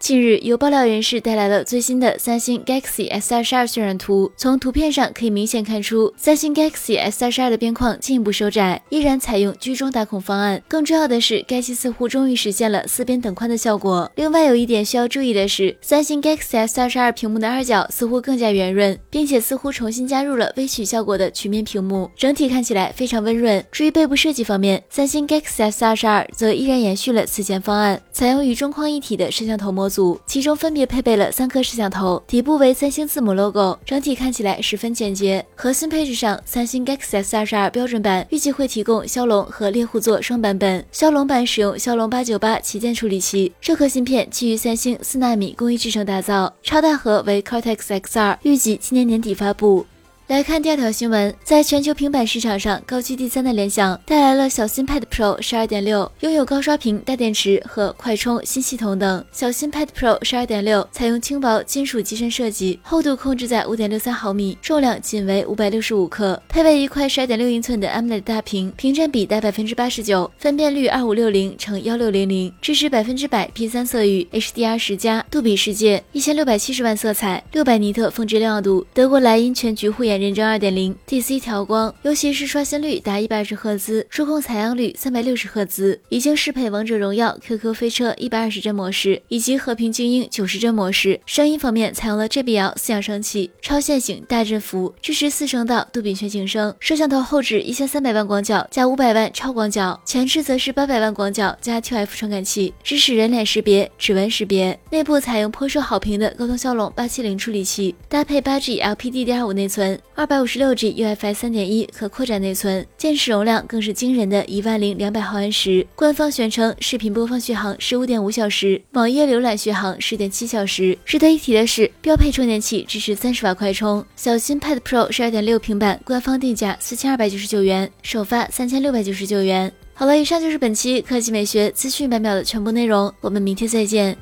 近日，有爆料人士带来了最新的三星 Galaxy S22 渲染图。从图片上可以明显看出，三星 Galaxy S22 的边框进一步收窄，依然采用居中打孔方案。更重要的是，该机似乎终于实现了四边等宽的效果。另外，有一点需要注意的是，三星 Galaxy S22 屏幕的二角似乎更加圆润，并且似乎重新加入了微曲效果的曲面屏幕，整体看起来非常温润。至于背部设计方面，三星 Galaxy S22 则依然延续了此前方案，采用与中框一体的摄像头模。组，其中分别配备了三颗摄像头，底部为三星字母 logo，整体看起来十分简洁。核心配置上，三星 Galaxy S22 标准版预计会提供骁龙和猎户座双版本，骁龙版使用骁龙八九八旗舰处理器，这颗芯片基于三星四纳米工艺制成打造，超大核为 Cortex X2，预计今年年底发布。来看第二条新闻，在全球平板市场上高居第三的联想带来了小新 Pad Pro 十二点六，拥有高刷屏、大电池和快充新系统等。小新 Pad Pro 十二点六采用轻薄金属机身设计，厚度控制在五点六三毫米，重量仅为五百六十五克，配备一块十二点六英寸的 AMOLED 大屏，屏占比达百分之八十九，分辨率二五六零乘幺六零零，支持百分之百 P 三色域，HDR 十加，杜比世界，一千六百七十万色彩，六百尼特峰值亮度，德国莱茵全局护眼。认证二点零 DC 调光，尤其是刷新率达一百二十赫兹，触控采样率三百六十赫兹，已经适配王者荣耀、QQ 飞车一百二十帧模式以及和平精英九十帧模式。声音方面采用了 JBL 四扬声器，超线性大振幅，支持四声道杜比全景声。摄像头后置一千三百万广角加五百万超广角，前置则是八百万广角加 TF 传感器，支持人脸识别、指纹识别。内部采用颇受好评的高通骁龙八七零处理器，搭配八 G LPDDR5 内存。二百五十六 G UFS 三点一可扩展内存，电池容量更是惊人的一万零两百毫安时。官方宣称视频播放续航十五点五小时，网页浏览续航十点七小时。值得一提的是，标配充电器支持三十瓦快充。小新 Pad Pro 十二点六平板官方定价四千二百九十九元，首发三千六百九十九元。好了，以上就是本期科技美学资讯百秒的全部内容，我们明天再见。